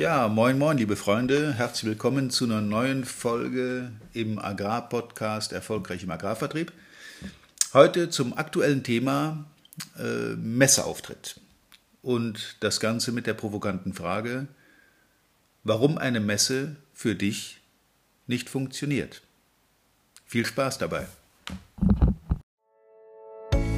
Ja, moin, moin, liebe Freunde. Herzlich willkommen zu einer neuen Folge im Agrarpodcast Erfolgreich im Agrarvertrieb. Heute zum aktuellen Thema äh, Messeauftritt. Und das Ganze mit der provokanten Frage, warum eine Messe für dich nicht funktioniert. Viel Spaß dabei.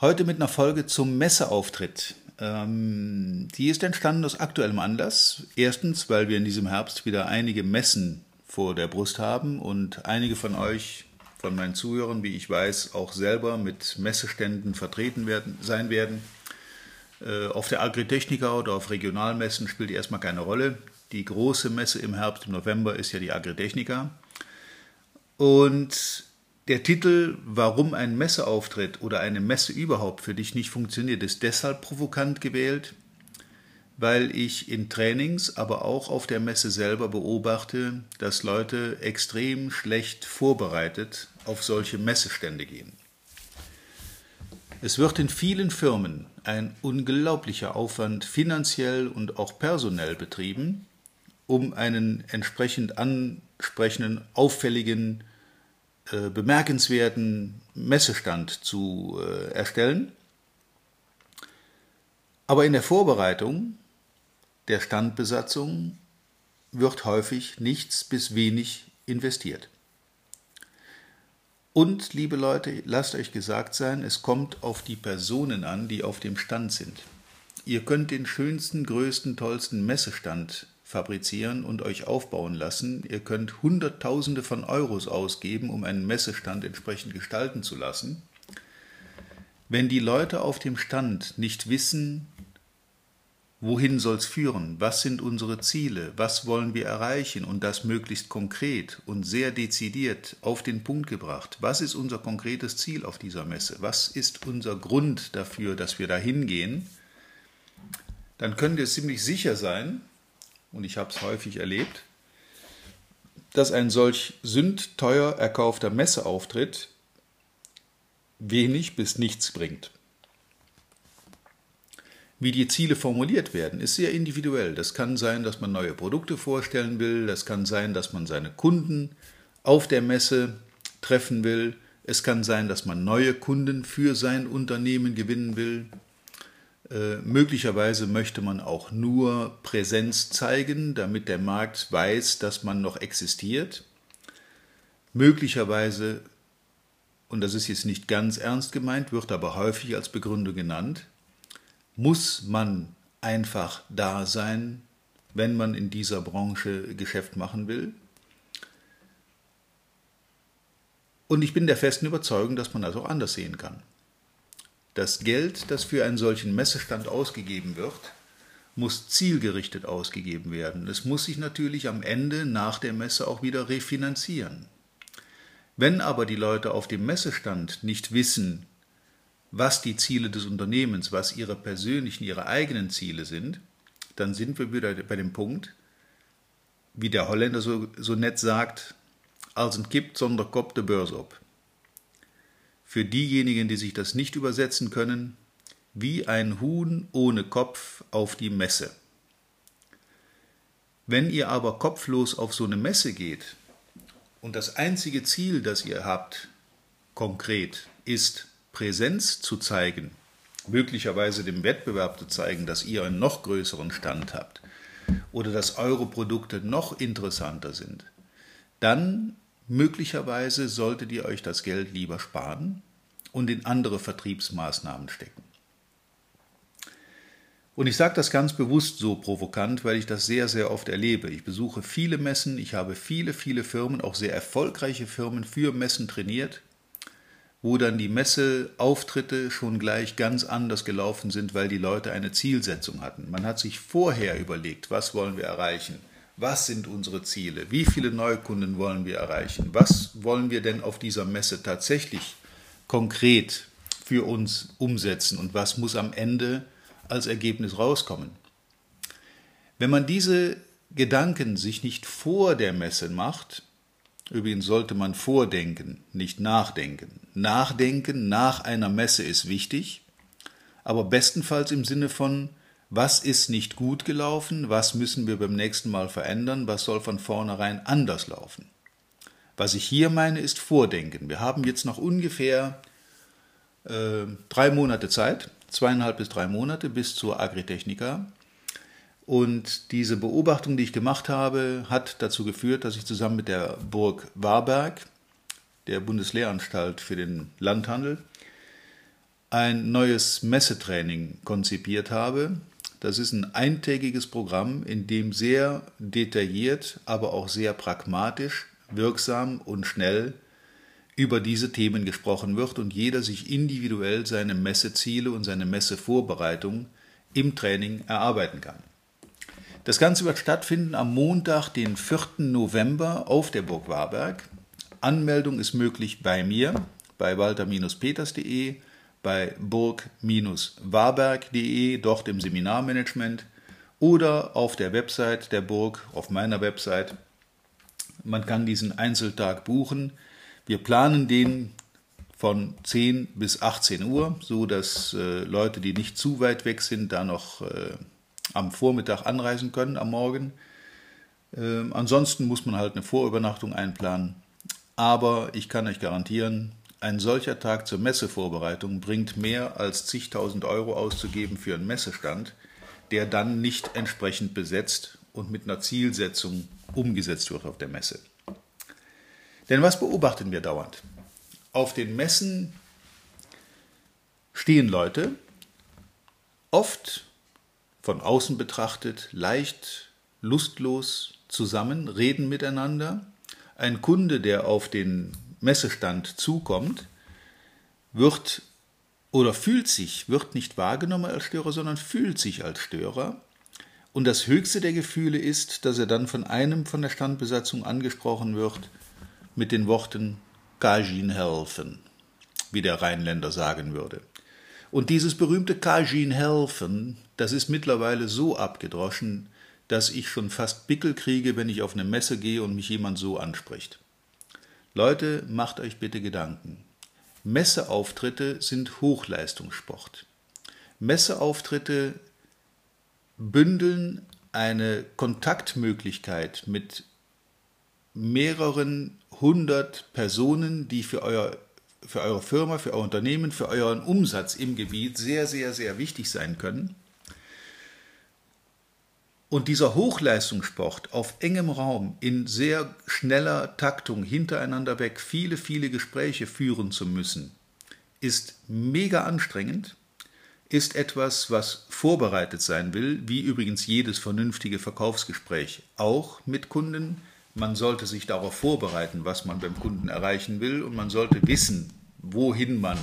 Heute mit einer Folge zum Messeauftritt. Ähm, die ist entstanden aus aktuellem Anlass. Erstens, weil wir in diesem Herbst wieder einige Messen vor der Brust haben und einige von euch, von meinen Zuhörern, wie ich weiß, auch selber mit Messeständen vertreten werden, sein werden. Äh, auf der Agritechnica oder auf Regionalmessen spielt erstmal keine Rolle. Die große Messe im Herbst, im November, ist ja die Agritechnica. Und der Titel Warum ein Messeauftritt oder eine Messe überhaupt für dich nicht funktioniert, ist deshalb provokant gewählt, weil ich in Trainings, aber auch auf der Messe selber beobachte, dass Leute extrem schlecht vorbereitet auf solche Messestände gehen. Es wird in vielen Firmen ein unglaublicher Aufwand finanziell und auch personell betrieben, um einen entsprechend ansprechenden, auffälligen äh, bemerkenswerten Messestand zu äh, erstellen. Aber in der Vorbereitung der Standbesatzung wird häufig nichts bis wenig investiert. Und, liebe Leute, lasst euch gesagt sein, es kommt auf die Personen an, die auf dem Stand sind. Ihr könnt den schönsten, größten, tollsten Messestand fabrizieren und euch aufbauen lassen. Ihr könnt Hunderttausende von Euros ausgeben, um einen Messestand entsprechend gestalten zu lassen. Wenn die Leute auf dem Stand nicht wissen, wohin soll es führen, was sind unsere Ziele, was wollen wir erreichen? Und das möglichst konkret und sehr dezidiert auf den Punkt gebracht, was ist unser konkretes Ziel auf dieser Messe, was ist unser Grund dafür, dass wir da hingehen, dann könnt ihr ziemlich sicher sein, und ich habe es häufig erlebt, dass ein solch sündteuer erkaufter Messeauftritt wenig bis nichts bringt. Wie die Ziele formuliert werden, ist sehr individuell. Das kann sein, dass man neue Produkte vorstellen will, das kann sein, dass man seine Kunden auf der Messe treffen will, es kann sein, dass man neue Kunden für sein Unternehmen gewinnen will, äh, möglicherweise möchte man auch nur Präsenz zeigen, damit der Markt weiß, dass man noch existiert. Möglicherweise, und das ist jetzt nicht ganz ernst gemeint, wird aber häufig als Begründung genannt, muss man einfach da sein, wenn man in dieser Branche Geschäft machen will. Und ich bin der festen Überzeugung, dass man das auch anders sehen kann. Das Geld, das für einen solchen Messestand ausgegeben wird, muss zielgerichtet ausgegeben werden. Es muss sich natürlich am Ende nach der Messe auch wieder refinanzieren. Wenn aber die Leute auf dem Messestand nicht wissen, was die Ziele des Unternehmens, was ihre persönlichen, ihre eigenen Ziele sind, dann sind wir wieder bei dem Punkt, wie der Holländer so, so nett sagt, als ein Kipp zonder Kopf de Börse op für diejenigen, die sich das nicht übersetzen können, wie ein Huhn ohne Kopf auf die Messe. Wenn ihr aber kopflos auf so eine Messe geht und das einzige Ziel, das ihr habt, konkret, ist Präsenz zu zeigen, möglicherweise dem Wettbewerb zu zeigen, dass ihr einen noch größeren Stand habt oder dass eure Produkte noch interessanter sind, dann Möglicherweise solltet ihr euch das Geld lieber sparen und in andere Vertriebsmaßnahmen stecken. Und ich sage das ganz bewusst so provokant, weil ich das sehr, sehr oft erlebe. Ich besuche viele Messen, ich habe viele, viele Firmen, auch sehr erfolgreiche Firmen für Messen trainiert, wo dann die Messeauftritte schon gleich ganz anders gelaufen sind, weil die Leute eine Zielsetzung hatten. Man hat sich vorher überlegt, was wollen wir erreichen, Was sind unsere Ziele? Wie viele Neukunden wollen wir erreichen? Was wollen wir denn auf dieser Messe tatsächlich konkret für uns umsetzen und was muss am Ende als Ergebnis rauskommen? Wenn man diese Gedanken sich nicht vor der Messe macht, übrigens sollte man vordenken, nicht nachdenken. Nachdenken nach einer Messe ist wichtig, aber bestenfalls im Sinne von, was ist nicht gut gelaufen, was müssen wir beim nächsten Mal verändern, was soll von vornherein anders laufen. Was ich hier meine, ist Vordenken. Wir haben jetzt noch ungefähr äh, drei Monate Zeit, zweieinhalb bis drei Monate bis zur Agritechnica. Und diese Beobachtung, die ich gemacht habe, hat dazu geführt, dass ich zusammen mit der Burg Warberg, der Bundeslehranstalt für den Landhandel, ein neues Messetraining konzipiert habe. Das ist ein eintägiges Programm, in dem sehr detailliert, aber auch sehr pragmatisch, wirksam und schnell über diese Themen gesprochen wird und jeder sich individuell seine Messeziele und seine Messevorbereitung im Training erarbeiten kann. Das Ganze wird stattfinden am Montag, den 4. November auf der Burg Warberg. Anmeldung ist möglich bei mir, bei walter-peters.de, bei burg-warberg.de, dort im Seminarmanagement oder auf der Website der Burg, auf meiner Website. Man kann diesen Einzeltag buchen. Wir planen den von 10 bis 18 Uhr, so dass äh, Leute, die nicht zu weit weg sind, da noch äh, am Vormittag anreisen können, am Morgen. Ähm, ansonsten muss man halt eine Vorübernachtung einplanen. Aber ich kann euch garantieren, ein solcher Tag zur Messevorbereitung bringt mehr als zigtausend Euro auszugeben für einen Messestand, der dann nicht entsprechend besetzt und mit einer Zielsetzung umgesetzt wird auf der Messe. Denn was beobachten wir dauernd? Auf den Messen stehen Leute, oft von außen betrachtet leicht lustlos zusammen, reden miteinander. Ein Kunde, der auf den Messestand zukommt, wird oder fühlt sich, wird nicht wahrgenommen als Störer, sondern fühlt sich als Störer. Und das höchste der Gefühle ist, dass er dann von einem von der Standbesatzung angesprochen wird mit den Worten Kajin helfen, wie der Rheinländer sagen würde. Und dieses berühmte Kajin helfen das ist mittlerweile so abgedroschen, dass ich schon fast Pickel kriege, wenn ich auf eine Messe gehe und mich jemand so anspricht. Leute, macht euch bitte Gedanken. Messeauftritte sind Hochleistungssport. Messeauftritte bündeln eine Kontaktmöglichkeit mit mehreren hundert Personen, die für, euer, für eure Firma, für euer Unternehmen, für euren Umsatz im Gebiet sehr, sehr, sehr wichtig sein können. Und dieser Hochleistungssport auf engem Raum in sehr schneller Taktung hintereinander weg viele, viele Gespräche führen zu müssen, ist mega anstrengend, ist etwas, was vorbereitet sein will, wie übrigens jedes vernünftige Verkaufsgespräch auch mit Kunden. Man sollte sich darauf vorbereiten, was man beim Kunden erreichen will und man sollte wissen, wohin man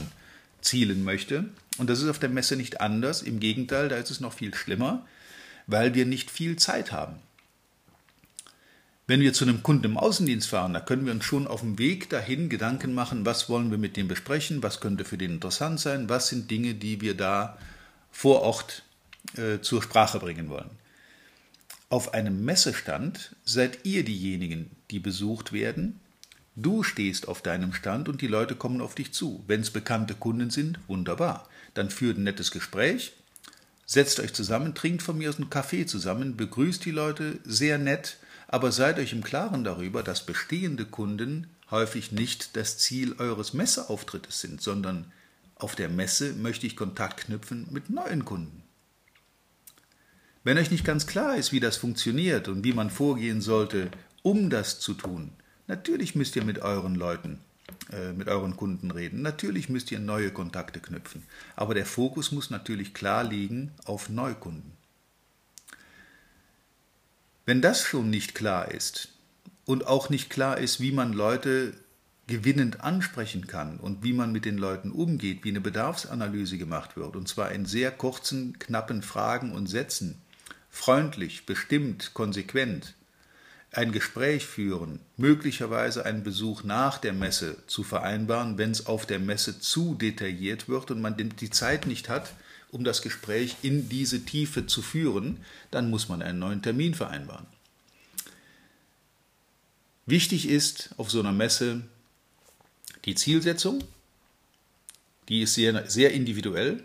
zielen möchte. Und das ist auf der Messe nicht anders. Im Gegenteil, da ist es noch viel schlimmer weil wir nicht viel Zeit haben. Wenn wir zu einem Kunden im Außendienst fahren, da können wir uns schon auf dem Weg dahin Gedanken machen, was wollen wir mit dem besprechen, was könnte für den interessant sein, was sind Dinge, die wir da vor Ort äh, zur Sprache bringen wollen. Auf einem Messestand seid ihr diejenigen, die besucht werden. Du stehst auf deinem Stand und die Leute kommen auf dich zu. Wenn es bekannte Kunden sind, wunderbar. Dann führt ein nettes Gespräch, Setzt euch zusammen, trinkt von mir aus einen Kaffee zusammen, begrüßt die Leute sehr nett, aber seid euch im Klaren darüber, dass bestehende Kunden häufig nicht das Ziel eures Messeauftrittes sind, sondern auf der Messe möchte ich Kontakt knüpfen mit neuen Kunden. Wenn euch nicht ganz klar ist, wie das funktioniert und wie man vorgehen sollte, um das zu tun, natürlich müsst ihr mit euren Leuten äh, mit euren Kunden reden. Natürlich müsst ihr neue Kontakte knüpfen, aber der Fokus muss natürlich klar liegen auf Neukunden. Wenn das schon nicht klar ist und auch nicht klar ist, wie man Leute gewinnend ansprechen kann und wie man mit den Leuten umgeht, wie eine Bedarfsanalyse gemacht wird, und zwar in sehr kurzen, knappen Fragen und Sätzen, freundlich, bestimmt, konsequent, ein Gespräch führen, möglicherweise einen Besuch nach der Messe zu vereinbaren, wenn es auf der Messe zu detailliert wird und man die Zeit nicht hat, um das Gespräch in diese Tiefe zu führen, dann muss man einen neuen Termin vereinbaren. Wichtig ist auf so einer Messe die Zielsetzung, die ist sehr, sehr individuell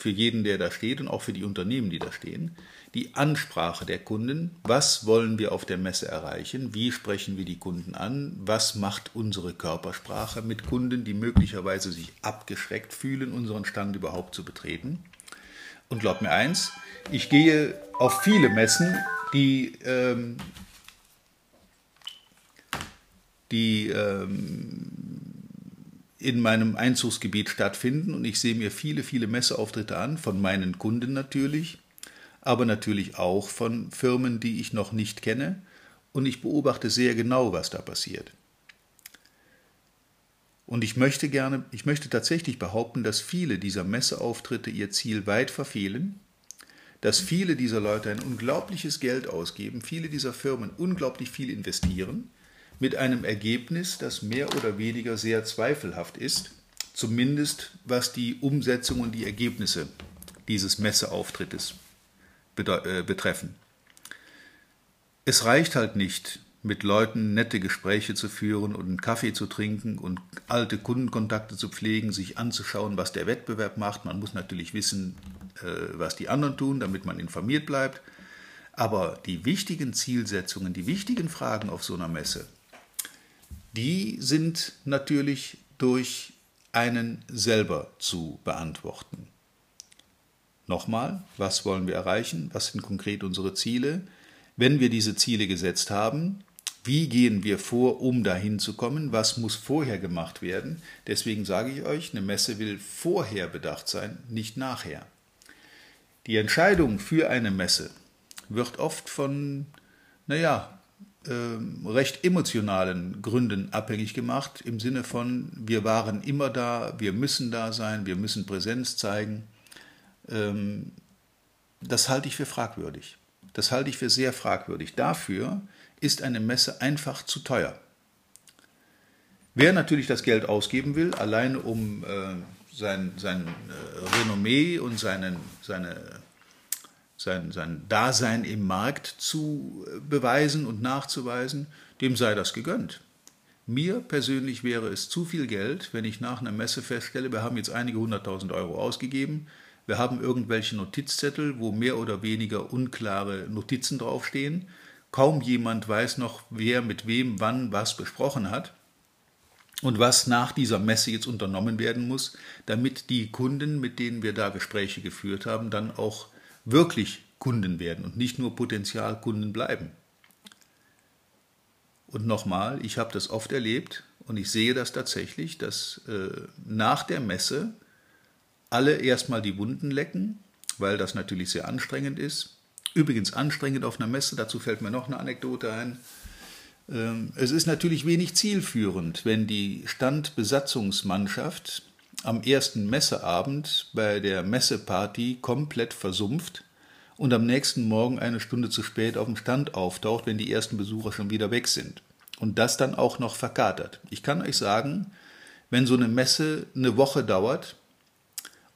für jeden, der da steht und auch für die Unternehmen, die da stehen. Die Ansprache der Kunden, was wollen wir auf der Messe erreichen, wie sprechen wir die Kunden an, was macht unsere Körpersprache mit Kunden, die möglicherweise sich abgeschreckt fühlen, unseren Stand überhaupt zu betreten. Und glaub mir eins, ich gehe auf viele Messen, die, ähm, die ähm, in meinem Einzugsgebiet stattfinden und ich sehe mir viele, viele Messeauftritte an, von meinen Kunden natürlich, aber natürlich auch von Firmen, die ich noch nicht kenne und ich beobachte sehr genau, was da passiert. Und ich möchte gerne, ich möchte tatsächlich behaupten, dass viele dieser Messeauftritte ihr Ziel weit verfehlen, dass viele dieser Leute ein unglaubliches Geld ausgeben, viele dieser Firmen unglaublich viel investieren, mit einem Ergebnis, das mehr oder weniger sehr zweifelhaft ist, zumindest was die Umsetzung und die Ergebnisse dieses Messeauftrittes äh, betreffen. Es reicht halt nicht, mit Leuten nette Gespräche zu führen und einen Kaffee zu trinken und alte Kundenkontakte zu pflegen, sich anzuschauen, was der Wettbewerb macht. Man muss natürlich wissen, äh, was die anderen tun, damit man informiert bleibt. Aber die wichtigen Zielsetzungen, die wichtigen Fragen auf so einer Messe, die sind natürlich durch einen selber zu beantworten. Nochmal, was wollen wir erreichen? Was sind konkret unsere Ziele? Wenn wir diese Ziele gesetzt haben, wie gehen wir vor, um dahin zu kommen? Was muss vorher gemacht werden? Deswegen sage ich euch, eine Messe will vorher bedacht sein, nicht nachher. Die Entscheidung für eine Messe wird oft von, naja, äh, recht emotionalen Gründen abhängig gemacht, im Sinne von, wir waren immer da, wir müssen da sein, wir müssen Präsenz zeigen. Ähm, das halte ich für fragwürdig. Das halte ich für sehr fragwürdig. Dafür ist eine Messe einfach zu teuer. Wer natürlich das Geld ausgeben will, alleine um äh, sein, sein äh, Renommee und seinen, seine sein, sein Dasein im Markt zu beweisen und nachzuweisen, dem sei das gegönnt. Mir persönlich wäre es zu viel Geld, wenn ich nach einer Messe feststelle, wir haben jetzt einige hunderttausend Euro ausgegeben, wir haben irgendwelche Notizzettel, wo mehr oder weniger unklare Notizen draufstehen, kaum jemand weiß noch, wer mit wem wann was besprochen hat und was nach dieser Messe jetzt unternommen werden muss, damit die Kunden, mit denen wir da Gespräche geführt haben, dann auch wirklich Kunden werden und nicht nur Potenzialkunden bleiben. Und nochmal, ich habe das oft erlebt und ich sehe das tatsächlich, dass äh, nach der Messe alle erstmal die Wunden lecken, weil das natürlich sehr anstrengend ist. Übrigens anstrengend auf einer Messe, dazu fällt mir noch eine Anekdote ein. Ähm, es ist natürlich wenig zielführend, wenn die Standbesatzungsmannschaft am ersten Messeabend bei der Messeparty komplett versumpft und am nächsten Morgen eine Stunde zu spät auf dem Stand auftaucht, wenn die ersten Besucher schon wieder weg sind. Und das dann auch noch verkatert. Ich kann euch sagen, wenn so eine Messe eine Woche dauert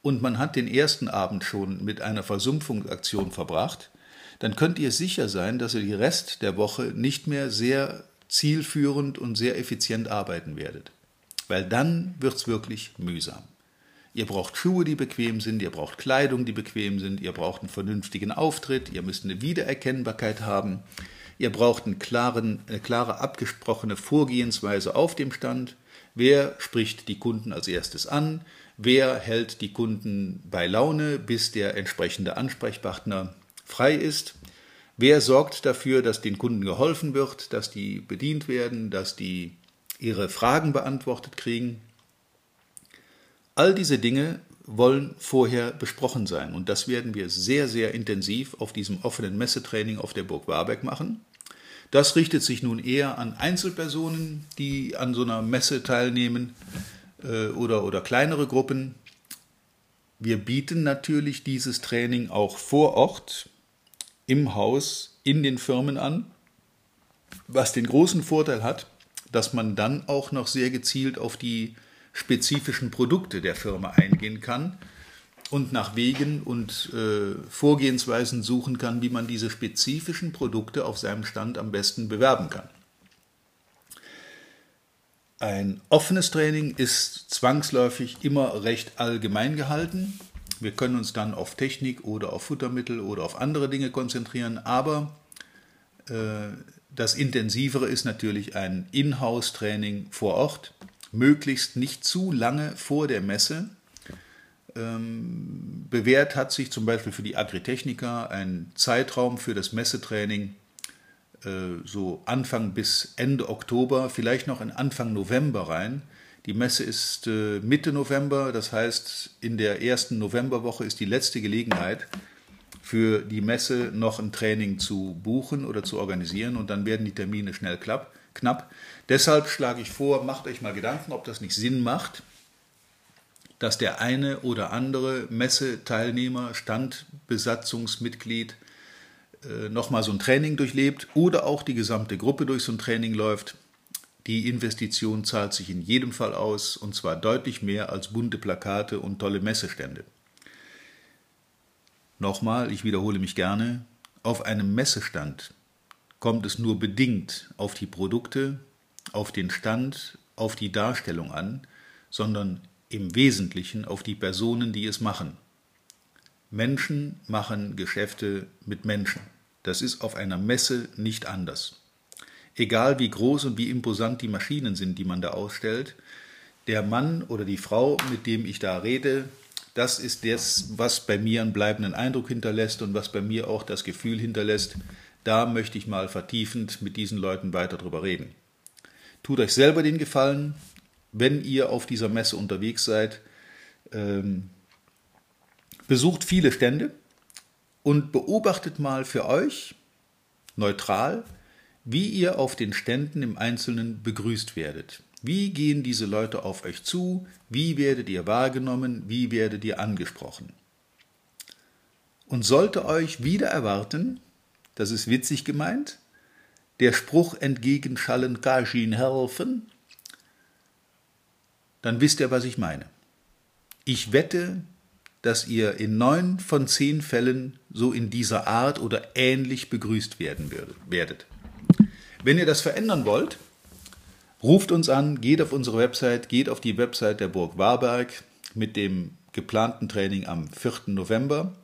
und man hat den ersten Abend schon mit einer Versumpfungsaktion verbracht, dann könnt ihr sicher sein, dass ihr die Rest der Woche nicht mehr sehr zielführend und sehr effizient arbeiten werdet weil dann wird es wirklich mühsam. Ihr braucht Schuhe, die bequem sind, ihr braucht Kleidung, die bequem sind, ihr braucht einen vernünftigen Auftritt, ihr müsst eine Wiedererkennbarkeit haben, ihr braucht einen klaren, eine klare abgesprochene Vorgehensweise auf dem Stand. Wer spricht die Kunden als erstes an? Wer hält die Kunden bei Laune, bis der entsprechende Ansprechpartner frei ist? Wer sorgt dafür, dass den Kunden geholfen wird, dass die bedient werden, dass die ihre Fragen beantwortet kriegen. All diese Dinge wollen vorher besprochen sein und das werden wir sehr, sehr intensiv auf diesem offenen Messetraining auf der Burg Warbeck machen. Das richtet sich nun eher an Einzelpersonen, die an so einer Messe teilnehmen äh, oder, oder kleinere Gruppen. Wir bieten natürlich dieses Training auch vor Ort im Haus in den Firmen an. was den großen Vorteil hat, dass man dann auch noch sehr gezielt auf die spezifischen Produkte der Firma eingehen kann und nach Wegen und äh, Vorgehensweisen suchen kann, wie man diese spezifischen Produkte auf seinem Stand am besten bewerben kann. Ein offenes Training ist zwangsläufig immer recht allgemein gehalten. Wir können uns dann auf Technik oder auf Futtermittel oder auf andere Dinge konzentrieren, aber äh, das Intensivere ist natürlich ein Inhouse-Training vor Ort, möglichst nicht zu lange vor der Messe. Ähm, bewährt hat sich zum Beispiel für die Agritechniker ein Zeitraum für das Messetraining äh, so Anfang bis Ende Oktober, vielleicht noch in Anfang November rein. Die Messe ist äh, Mitte November, das heißt, in der ersten Novemberwoche ist die letzte Gelegenheit für die Messe noch ein Training zu buchen oder zu organisieren und dann werden die Termine schnell knapp. Deshalb schlage ich vor, macht euch mal Gedanken, ob das nicht Sinn macht, dass der eine oder andere Messeteilnehmer, Standbesatzungsmitglied äh, nochmal so ein Training durchlebt oder auch die gesamte Gruppe durch so ein Training läuft. Die Investition zahlt sich in jedem Fall aus und zwar deutlich mehr als bunte Plakate und tolle Messestände. Nochmal, ich wiederhole mich gerne, auf einem Messestand kommt es nur bedingt auf die Produkte, auf den Stand, auf die Darstellung an, sondern im Wesentlichen auf die Personen, die es machen. Menschen machen Geschäfte mit Menschen. Das ist auf einer Messe nicht anders. Egal wie groß und wie imposant die Maschinen sind, die man da ausstellt, der Mann oder die Frau, mit dem ich da rede, das ist das, was bei mir einen bleibenden Eindruck hinterlässt und was bei mir auch das Gefühl hinterlässt, da möchte ich mal vertiefend mit diesen Leuten weiter drüber reden. Tut euch selber den Gefallen, wenn ihr auf dieser Messe unterwegs seid, ähm, besucht viele Stände, und beobachtet mal für euch neutral, wie ihr auf den Ständen im Einzelnen begrüßt werdet. Wie gehen diese Leute auf euch zu? Wie werdet ihr wahrgenommen? Wie werdet ihr angesprochen? Und sollte euch wieder erwarten, das ist witzig gemeint, der Spruch entgegenschallen Kajin helfen, dann wisst ihr, was ich meine. Ich wette, dass ihr in neun von zehn Fällen so in dieser Art oder ähnlich begrüßt werden werdet. Wenn ihr das verändern wollt, ruft uns an, geht auf unsere Website, geht auf die Website der Burg Warberg mit dem geplanten Training am 4. November.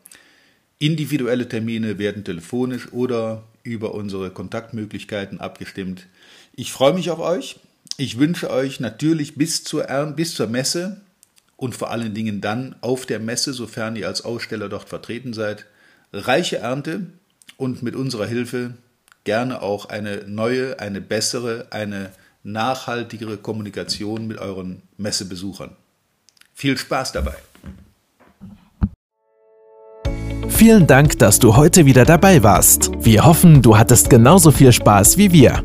Individuelle Termine werden telefonisch oder über unsere Kontaktmöglichkeiten abgestimmt. Ich freue mich auf euch. Ich wünsche euch natürlich bis zur, bis zur Messe und vor allen Dingen dann auf der Messe, sofern ihr als Aussteller dort vertreten seid, reiche Ernte und mit unserer Hilfe gerne auch eine neue, eine bessere, eine nachhaltigere Kommunikation mit euren Messebesuchern. Viel Spaß dabei! Vielen Dank, dass du heute wieder dabei warst. Wir hoffen, du hattest genauso viel Spaß wie wir.